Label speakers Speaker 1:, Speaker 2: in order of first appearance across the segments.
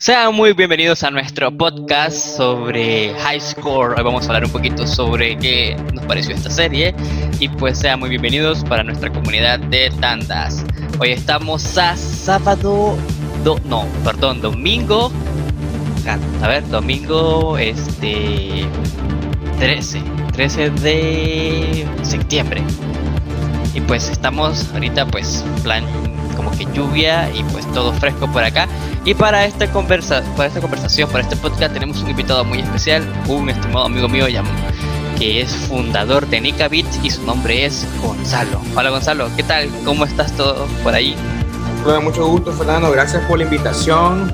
Speaker 1: Sean muy bienvenidos a nuestro podcast sobre High Score. Hoy vamos a hablar un poquito sobre qué nos pareció esta serie. Y pues sean muy bienvenidos para nuestra comunidad de tandas. Hoy estamos a sábado. no, perdón, domingo. A ver, domingo este 13. 13 de septiembre. Y pues estamos ahorita pues plan como que lluvia y pues todo fresco por acá. Y para esta, conversa para esta conversación, para este podcast, tenemos un invitado muy especial, un estimado amigo mío que es fundador de Nika Beats y su nombre es Gonzalo. Hola Gonzalo, ¿qué tal? ¿Cómo estás todo por ahí?
Speaker 2: Hola, mucho gusto Fernando, gracias por la invitación.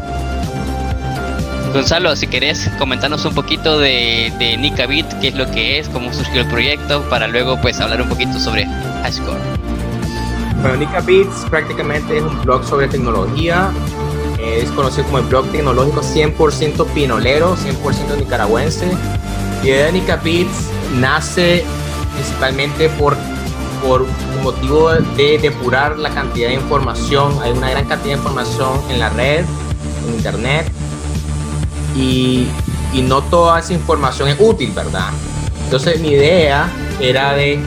Speaker 1: Gonzalo, si querés comentarnos un poquito de, de Nika Beat, qué es lo que es, cómo surgió el proyecto, para luego pues hablar un poquito sobre High
Speaker 2: Nika Beats prácticamente es un blog sobre tecnología. Es conocido como el blog tecnológico 100% pinolero, 100% nicaragüense. Y de Nika Beats nace principalmente por, por motivo de depurar la cantidad de información. Hay una gran cantidad de información en la red, en internet. Y, y no toda esa información es útil, ¿verdad? Entonces mi idea era de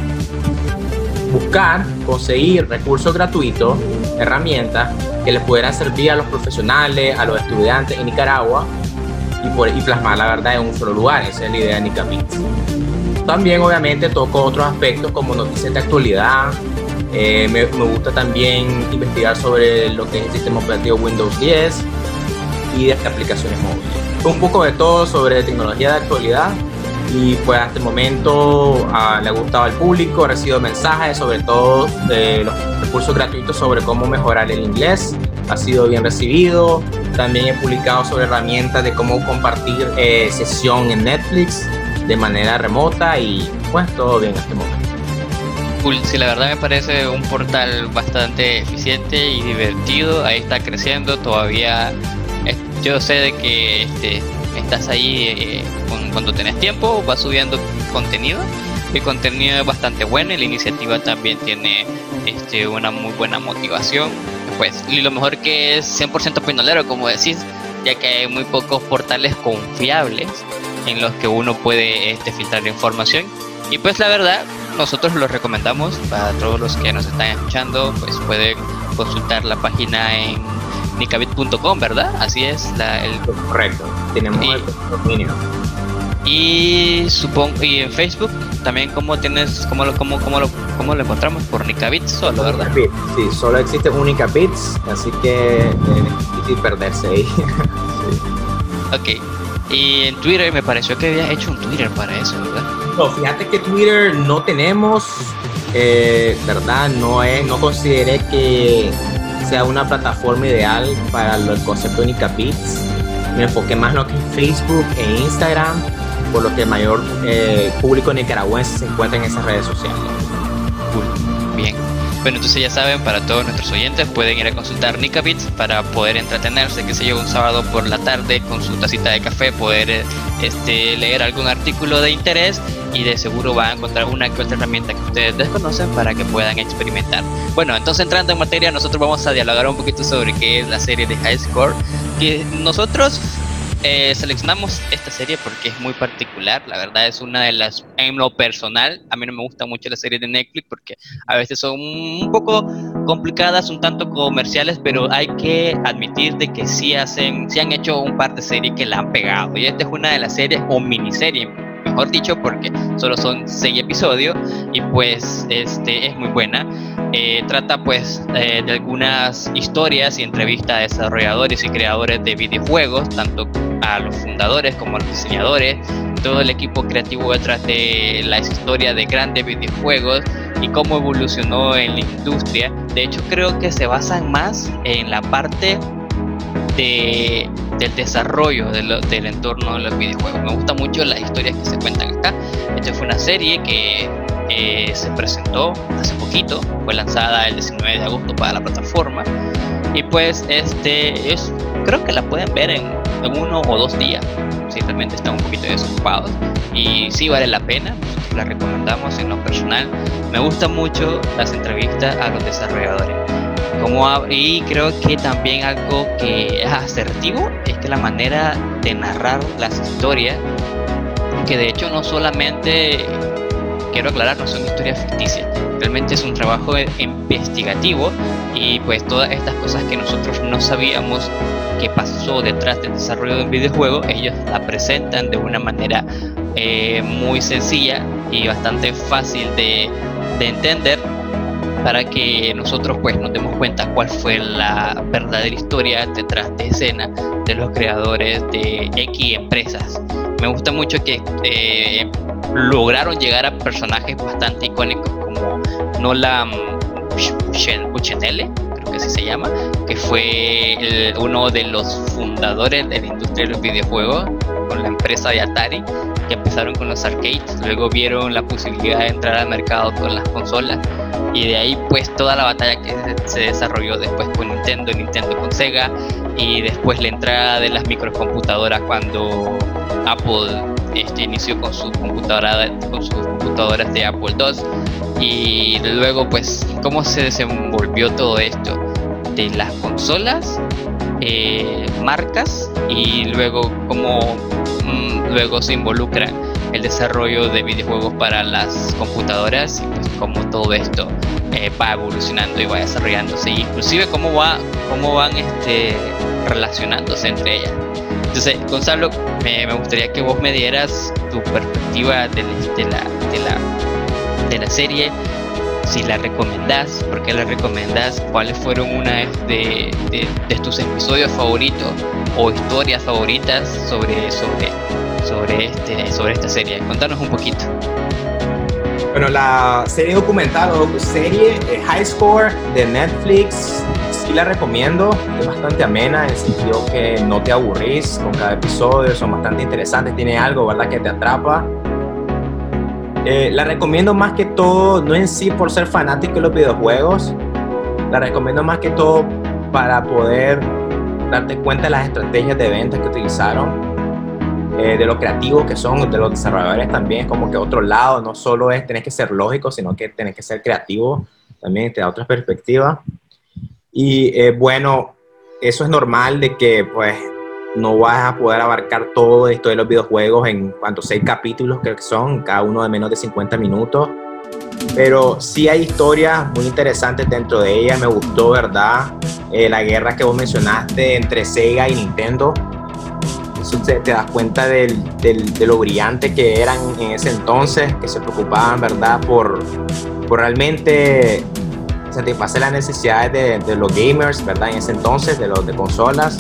Speaker 2: buscar, conseguir recursos gratuitos, herramientas que les pudieran servir a los profesionales, a los estudiantes en Nicaragua y, por, y plasmar la verdad en un solo lugar. Esa es la idea de Nicabits. También obviamente toco otros aspectos como noticias de actualidad. Eh, me, me, gusta también investigar sobre lo que es el sistema operativo Windows 10 y de aplicaciones móviles. Un poco de todo sobre tecnología de actualidad y pues hasta el momento ah, le ha gustado al público, he recibido mensajes sobre todo de los recursos gratuitos sobre cómo mejorar el inglés, ha sido bien recibido, también he publicado sobre herramientas de cómo compartir eh, sesión en Netflix de manera remota y pues todo bien hasta el momento.
Speaker 1: Cool, sí, la verdad me parece un portal bastante eficiente y divertido, ahí está creciendo, todavía yo sé de que este, estás ahí eh, cuando tenés tiempo, vas subiendo contenido. El contenido es bastante bueno y la iniciativa también tiene este, una muy buena motivación. Pues, y lo mejor que es 100% pinolero, como decís, ya que hay muy pocos portales confiables en los que uno puede este, filtrar información. Y pues la verdad, nosotros lo recomendamos para todos los que nos están escuchando, pues pueden consultar la página en nicabit.com, ¿verdad? Así es la, el
Speaker 2: correcto. Tenemos y, el dominio.
Speaker 1: Y supongo y en Facebook también cómo tienes cómo lo cómo, cómo lo cómo lo encontramos por Nicabit solo, ¿verdad?
Speaker 2: Sí, solo existe un Nicabits, así que es difícil perderse ahí.
Speaker 1: sí. Ok. Y en Twitter me pareció que habías hecho un Twitter para eso, ¿verdad?
Speaker 2: No, fíjate que Twitter no tenemos, eh, ¿verdad? No es, no consideré que sea una plataforma ideal para el concepto de Nicabits. Me enfoqué más lo que Facebook e Instagram, por lo que el mayor eh, público nicaragüense se encuentra en esas redes sociales.
Speaker 1: Bien. Bueno, entonces ya saben, para todos nuestros oyentes pueden ir a consultar Nicabits para poder entretenerse, que se lleva un sábado por la tarde con su tacita de café, poder este, leer algún artículo de interés y de seguro van a encontrar una que otra herramienta que ustedes desconocen para que puedan experimentar. Bueno, entonces entrando en materia, nosotros vamos a dialogar un poquito sobre qué es la serie de High Score, que nosotros eh, seleccionamos esta serie porque es muy particular, la verdad es una de las, en lo personal, a mí no me gusta mucho las series de Netflix porque a veces son un poco complicadas, un tanto comerciales, pero hay que admitir de que sí hacen, sí han hecho un par de series que la han pegado y esta es una de las series o miniserie dicho, porque solo son seis episodios y pues este es muy buena. Eh, trata pues eh, de algunas historias y entrevistas a desarrolladores y creadores de videojuegos, tanto a los fundadores como a los diseñadores, todo el equipo creativo detrás de la historia de grandes videojuegos y cómo evolucionó en la industria. De hecho, creo que se basan más en la parte de, del desarrollo del entorno de los videojuegos. Me gusta mucho las historias que se cuentan acá. Esta fue una serie que eh, se presentó hace poquito, fue lanzada el 19 de agosto para la plataforma. Y pues este es, creo que la pueden ver en, uno o dos días, si realmente están un poquito desocupados. Y sí vale la pena, la recomendamos en lo personal. Me gustan mucho las entrevistas a los desarrolladores y creo que también algo que es asertivo es que la manera de narrar las historias, que de hecho no solamente, quiero aclarar, no son historias ficticias, realmente es un trabajo investigativo y pues todas estas cosas que nosotros no sabíamos que pasó detrás del desarrollo de un videojuego, ellos la presentan de una manera eh, muy sencilla y bastante fácil de, de entender para que nosotros pues nos demos cuenta cuál fue la verdadera historia detrás de escena de los creadores de X empresas. Me gusta mucho que eh, lograron llegar a personajes bastante icónicos como Nolan Buchenelle, creo que así se llama, que fue uno de los fundadores de la industria de los videojuegos con la empresa de Atari, que empezaron con los arcades, luego vieron la posibilidad de entrar al mercado con las consolas y de ahí pues toda la batalla que se desarrolló después con Nintendo, Nintendo con Sega y después la entrada de las microcomputadoras cuando Apple este, inició con sus computadoras con sus computadoras de Apple II y luego pues cómo se desenvolvió todo esto de las consolas eh, marcas y luego cómo mm, luego se involucra el desarrollo de videojuegos para las computadoras y pues cómo todo esto eh, va evolucionando y va desarrollándose y inclusive cómo va cómo van este relacionándose entre ellas. Entonces Gonzalo me, gustaría que vos me dieras tu perspectiva de, la, de, la, de la serie si la recomendás, por qué la recomendás, cuáles fueron una de, de, tus episodios favoritos o historias favoritas sobre, sobre, sobre, este, sobre esta serie. Contanos un poquito.
Speaker 2: Bueno, la serie documental o serie eh, High Score de Netflix, sí la recomiendo, es bastante amena en el sentido que no te aburrís con cada episodio, son bastante interesantes, tiene algo, ¿verdad?, que te atrapa eh, la recomiendo más que todo, no en sí por ser fanático de los videojuegos, la recomiendo más que todo para poder darte cuenta de las estrategias de ventas que utilizaron, eh, de lo creativos que son, de los desarrolladores también, es como que otro lado, no solo es tener que ser lógico, sino que tener que ser creativo, también te da otra perspectiva. Y eh, bueno, eso es normal de que pues no vas a poder abarcar todo esto de los videojuegos en cuanto seis capítulos que son, cada uno de menos de 50 minutos. Pero sí hay historias muy interesantes dentro de ellas. Me gustó, ¿verdad? Eh, la guerra que vos mencionaste entre Sega y Nintendo. Eso te, das cuenta de lo brillante que eran en ese entonces, que se preocupaban, ¿verdad? Por, por realmente satisfacer las necesidades de, de, los gamers, ¿verdad? En ese entonces, de los de consolas.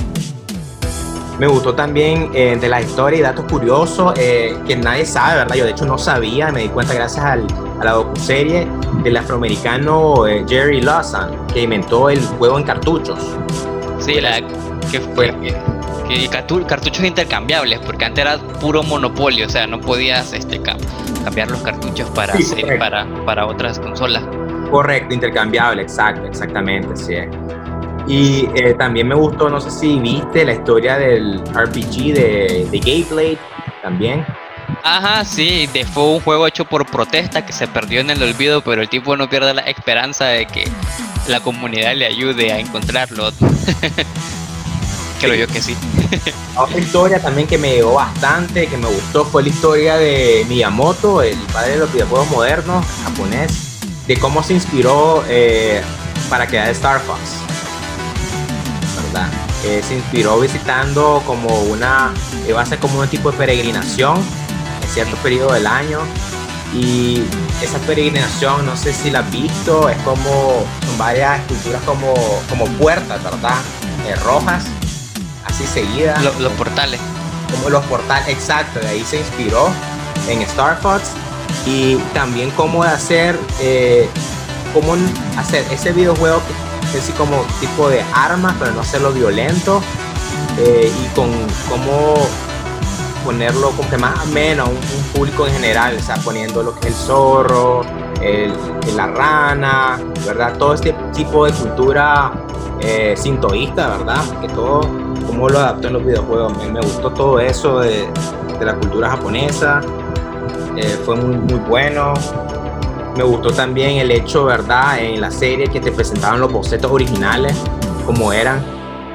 Speaker 2: Me gustó también eh, de la historia y datos curiosos eh, que nadie sabe, ¿verdad? Yo de hecho no sabía, me di cuenta gracias al, a la docuserie del afroamericano eh, Jerry Lawson, que inventó el juego en cartuchos.
Speaker 1: Sí, la que fue que, cartuchos intercambiables, porque antes era puro monopolio, o sea, no podías este, cambiar los cartuchos para, para, para otras consolas.
Speaker 2: Correcto, intercambiable, exacto, exactamente, sí. Y eh, también me gustó, no sé si viste la historia del RPG de, de Gameplay también.
Speaker 1: Ajá, sí, fue un juego hecho por protesta que se perdió en el olvido, pero el tipo no pierde la esperanza de que la comunidad le ayude a encontrarlo. Creo yo que sí.
Speaker 2: Otra historia también que me llegó bastante, que me gustó, fue la historia de Miyamoto, el padre de los videojuegos modernos, japonés, de cómo se inspiró eh, para crear Star Fox. Eh, se inspiró visitando como una, iba a ser como un tipo de peregrinación en cierto periodo del año y esa peregrinación, no sé si la has visto, es como, varias esculturas como, como puertas, ¿verdad? Eh, rojas, así seguidas.
Speaker 1: Los, portales.
Speaker 2: Como los portales, exacto, de ahí se inspiró en Star Fox y también cómo hacer, eh, cómo hacer ese videojuego así como tipo de armas, pero no hacerlo violento. Eh, y con cómo ponerlo como que más ameno a un, público en general, o sea, poniendo lo que es el zorro, el, la rana, ¿verdad? Todo este tipo de cultura eh, sintoísta, ¿verdad? Que todo, cómo lo adaptó en los videojuegos. Me, me gustó todo eso de, de la cultura japonesa, eh, fue muy, muy bueno. Me gustó también el hecho, ¿verdad? En la serie que te presentaban los bocetos originales, como eran.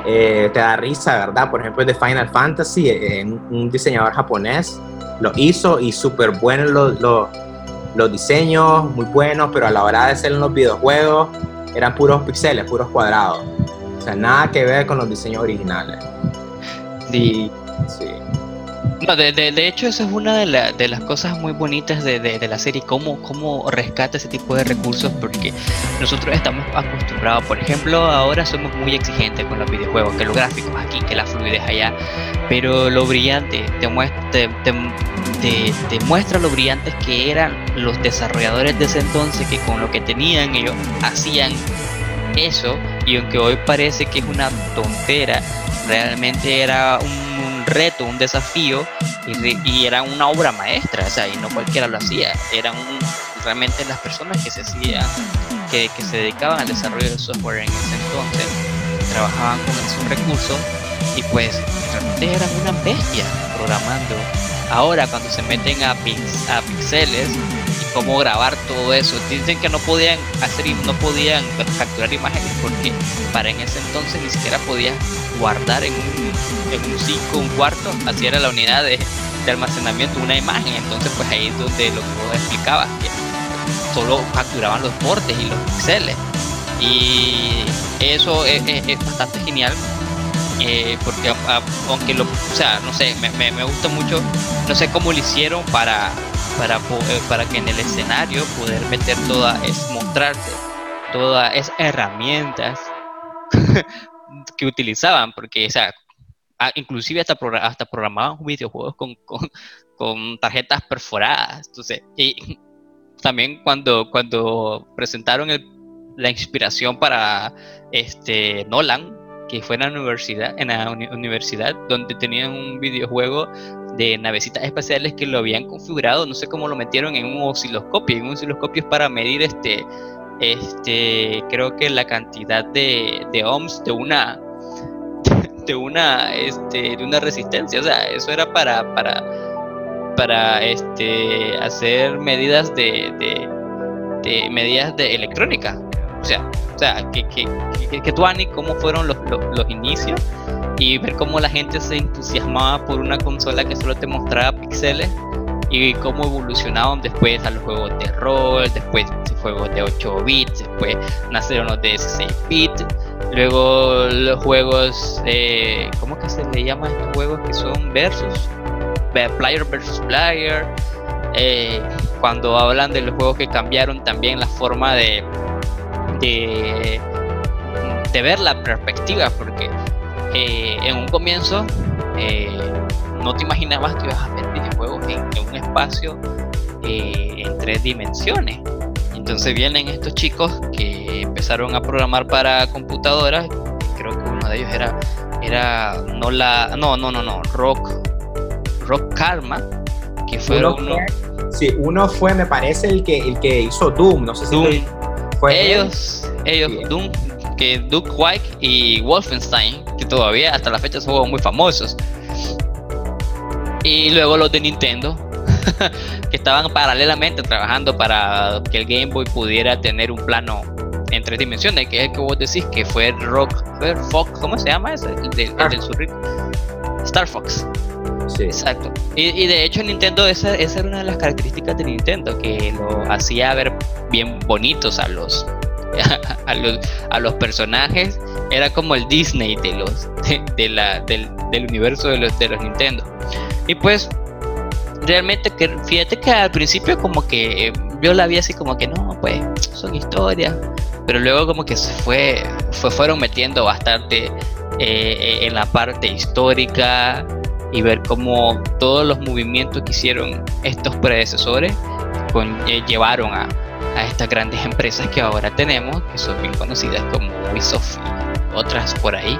Speaker 2: Eh, te da risa, ¿verdad? Por ejemplo, de Final Fantasy, eh, un diseñador japonés lo hizo y súper buenos los, los, los, diseños, muy buenos, pero a la hora de hacer los videojuegos eran puros píxeles, puros cuadrados. O sea, nada que ver con los diseños originales.
Speaker 1: Sí. sí. No, de, de, hecho, eso es una de, de las cosas muy bonitas de, la serie, cómo, cómo rescata ese tipo de recursos, porque nosotros estamos acostumbrados, por ejemplo, ahora somos muy exigentes con los videojuegos, que los gráficos aquí, que la fluidez allá, pero lo brillante, te muestra, te, te, muestra lo brillantes que eran los desarrolladores de ese entonces, que con lo que tenían ellos hacían eso, y aunque hoy parece que es una tontera, realmente era un reto, un desafío y, era una obra maestra, o sea, y no cualquiera lo hacía, eran realmente las personas que se hacían, que, se dedicaban al desarrollo de software en ese entonces, trabajaban con esos recursos y pues realmente eran una bestia programando. Ahora cuando se meten a, pix, a pixeles y cómo grabar todo eso, dicen que no podían hacer y no podían capturar imágenes porque para en ese entonces ni siquiera podías guardar en un, en un 5, un cuarto, así era la unidad de, almacenamiento una imagen. Entonces, pues ahí es donde lo que explicabas, que solo capturaban los portes y los píxeles. Y eso es, bastante genial. Eh, porque aunque lo, o sea, no sé, me, me, gusta mucho, no sé cómo lo hicieron para, para, eh, para que en el escenario poder meter todas, es mostrarte todas esas herramientas que utilizaban, porque, o sea, inclusive hasta, hasta programaban videojuegos con, con, tarjetas perforadas. Entonces, y también cuando, cuando presentaron la inspiración para este Nolan, que fue en la universidad, en la universidad, donde tenían un videojuego de navecitas espaciales que lo habían configurado, no sé cómo lo metieron en un osciloscopio, en un osciloscopio para medir este este, creo que la cantidad de, de ohms de una de una este, de una resistencia, o sea, eso era para para para este hacer medidas de, de, medidas de electrónica. O sea, o sea, que, que, que, que tú, Ani, cómo fueron los, los, inicios y ver cómo la gente se entusiasmaba por una consola que solo te mostraba píxeles y cómo evolucionaron después a los juegos de rol, después juegos de 8 bits, después nacieron los de 16 bits, luego los juegos, eh, ¿cómo que se le llama a estos juegos que son versus? Player versus player. Eh, cuando hablan de los juegos que cambiaron también la forma de, de, de ver la perspectiva, porque eh, en un comienzo no te imaginabas que ibas a ver videojuegos en, un espacio eh, en tres dimensiones. Entonces vienen estos chicos que empezaron a programar para computadoras. Creo que uno de ellos era, era no la, no, no, no, no, Rock, Rock Karma, que fue uno.
Speaker 2: sí, uno fue, me parece, el que, el que hizo Doom. No sé si
Speaker 1: fue ellos, ellos, Doom, que Duke White y Wolfenstein, que todavía hasta la fecha son muy famosos. Y luego los de Nintendo, que estaban paralelamente trabajando para que el Game Boy pudiera tener un plano en tres dimensiones, que es el que vos decís que fue Rock, Fox, ¿cómo se llama ese? El, del, Star Fox. Sí. Exacto. Y, de hecho Nintendo, esa, esa era una de las características de Nintendo, que lo hacía ver bien bonitos a los, a los, a los personajes. Era como el Disney de los de, la, del, universo de los, de los Nintendo. Y pues, realmente, que fíjate que al principio como que yo la vi así como que no, pues, son historias. Pero luego como que se fue, fue fueron metiendo bastante eh, en la parte histórica y ver cómo todos los movimientos que hicieron estos predecesores con, eh, llevaron a, estas grandes empresas que ahora tenemos, que son bien conocidas como Ubisoft y otras por ahí.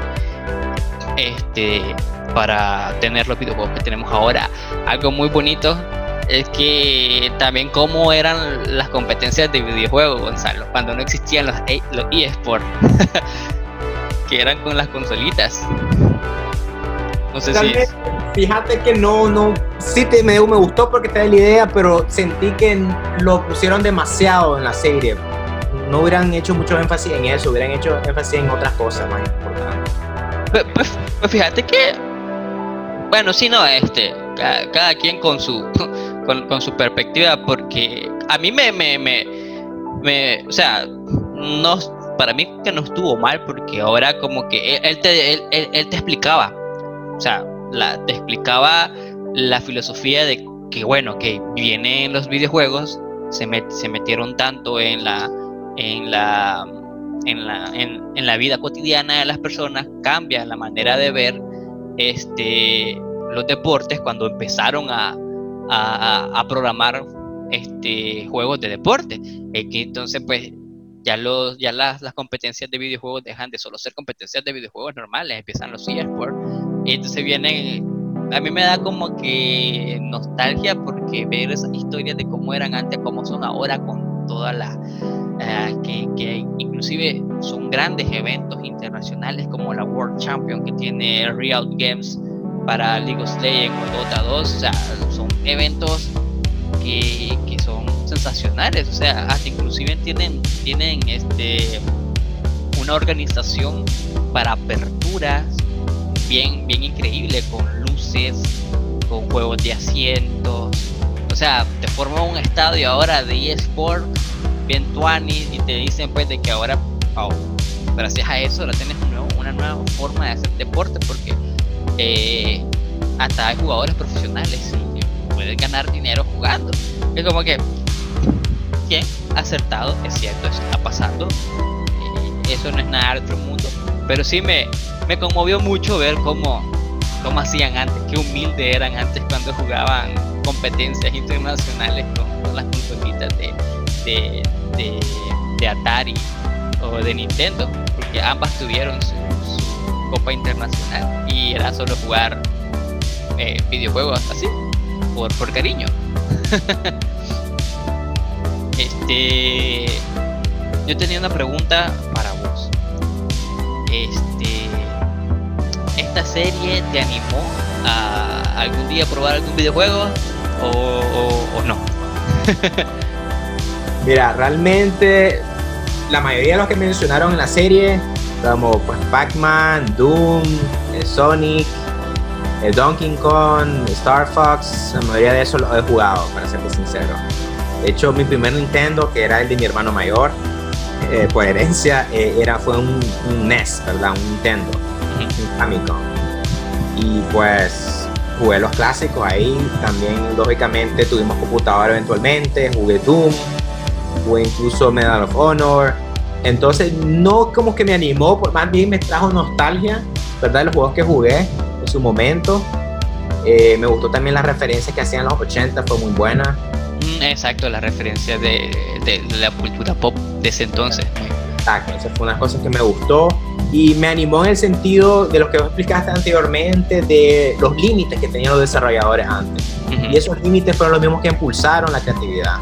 Speaker 1: Este, para tener los videojuegos que tenemos ahora. Algo muy bonito es que también cómo eran las competencias de videojuegos, Gonzalo, cuando no existían los, e, eSports, que eran con las consolitas.
Speaker 2: No sé si... fíjate que no, no, sí te, me, gustó porque te da la idea, pero sentí que lo pusieron demasiado en la serie. No hubieran hecho mucho énfasis en eso, hubieran hecho énfasis en otras cosas más importantes.
Speaker 1: Pues, pues, pues fíjate que, bueno, sí, no, este, cada, quien con su, con, su perspectiva, porque a mí me, me, me, me, o sea, no, para mí que no estuvo mal, porque ahora como que él, te, él, él, te explicaba, o sea, la, te explicaba la filosofía de que, bueno, que vienen los videojuegos, se, metieron tanto en la, en la, en la, en, la vida cotidiana de las personas, cambia la manera de ver este, los deportes cuando empezaron a, a, programar este, juegos de deporte. entonces, pues, ya, los, ya las, las, competencias de videojuegos dejan de solo ser competencias de videojuegos normales, empiezan los eSports. Entonces vienen, a mí me da como que nostalgia porque ver esas historias de cómo eran antes, cómo son ahora, con todas las, eh, que, que, inclusive son grandes eventos internacionales como la World Champion que tiene Real Games para League of Legends o Dota 2, o sea, son eventos que, que son sensacionales, o sea, hasta inclusive tienen, tienen este, una organización para aperturas bien, bien increíble, con luces, con juegos de asientos, o sea, te forma un estadio ahora de eSport bien tuanis y te dicen pues de que ahora, oh, gracias a eso ahora tienes una nueva forma de hacer deporte porque eh, hasta hay jugadores profesionales y pueden ganar dinero jugando. Es como que bien acertado, es cierto, está pasando. Eso no es nada de otro mundo. Pero sí me, me conmovió mucho ver cómo, cómo hacían antes, qué humildes eran antes cuando jugaban competencias internacionales con, las consolitas de, de, de, Atari o de Nintendo, porque ambas tuvieron su, copa internacional y era solo jugar eh, videojuegos así, por, por cariño. Este, yo tenía una pregunta para vos. Este, ¿esta serie te animó a algún día probar algún videojuego o, no?
Speaker 2: Mira, realmente la mayoría de los que mencionaron en la serie, como pues Pac-Man, Doom, Sonic, el Donkey Kong, Star Fox, la mayoría de eso lo he jugado, para serte sincero. De hecho, mi primer Nintendo, que era el de mi hermano mayor, eh, por herencia, eh, era, fue un, NES, ¿verdad? Un Nintendo, un Famicom. Y pues jugué los clásicos ahí. También, lógicamente, tuvimos computadora eventualmente. Jugué Doom, jugué incluso Medal of Honor. Entonces, no como que me animó, más bien me trajo nostalgia, ¿verdad? De los juegos que jugué en su momento. Eh, me gustó también la referencia que hacían los 80, fue muy buena.
Speaker 1: Exacto, la referencia de, la cultura pop de ese entonces.
Speaker 2: Exacto, esa fue una cosa que me gustó y me animó en el sentido de lo que vos explicaste anteriormente, de los límites que tenían los desarrolladores antes. Y esos límites fueron los mismos que impulsaron la creatividad.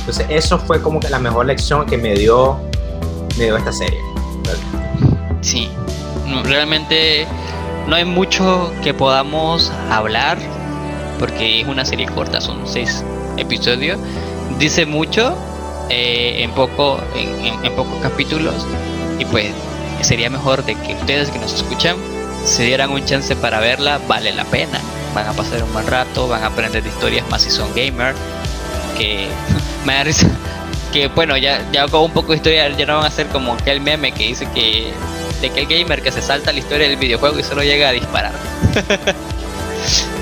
Speaker 2: Entonces, eso fue como que la mejor lección que me dio, me dio esta serie.
Speaker 1: Sí, realmente no hay mucho que podamos hablar porque es una serie corta, son seis episodio dice mucho eh, en poco en, pocos capítulos. Y pues sería mejor de que ustedes que nos escuchan se dieran un chance para verla. Vale la pena. Van a pasar un buen rato van a aprender de historias más si son gamer. Que que bueno ya ya con un poco de historia ya no van a ser como aquel meme que dice que de que el gamer que se salta la historia del videojuego y solo llega a disparar.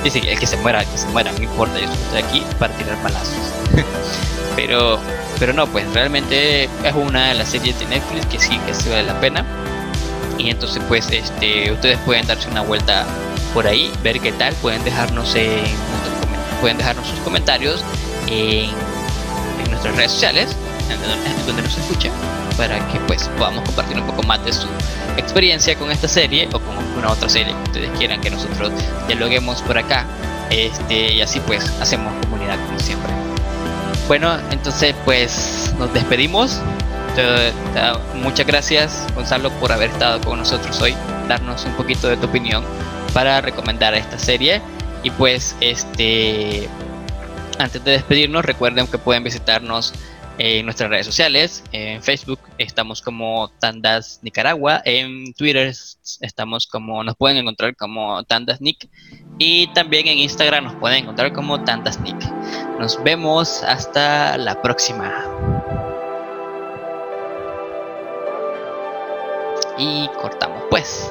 Speaker 1: Dice que el que se muera, el que se muera, no importa, yo estoy aquí para tirar balazos. pero, pero no, pues realmente es una de las series de Netflix que sí que se vale la pena. Y entonces pues este ustedes pueden darse una vuelta por ahí, ver qué tal, pueden dejarnos en pueden dejarnos sus comentarios en, nuestras redes sociales, donde nos escuchen, para que pues podamos compartir un poco más de su experiencia con esta serie o con alguna otra serie que ustedes quieran que nosotros dialoguemos por acá. Este, y así pues hacemos comunidad como siempre. Bueno, entonces pues nos despedimos. muchas gracias Gonzalo por haber estado con nosotros hoy, darnos un poquito de tu opinión para recomendar esta serie. Y pues, este, antes de despedirnos, recuerden que pueden visitarnos en nuestras redes sociales. En Facebook estamos como Tandas Nicaragua. En Twitter estamos como, nos pueden encontrar como Tandas Nick. Y también en Instagram nos pueden encontrar como Tandas Nick. Nos vemos hasta la próxima. Y cortamos pues.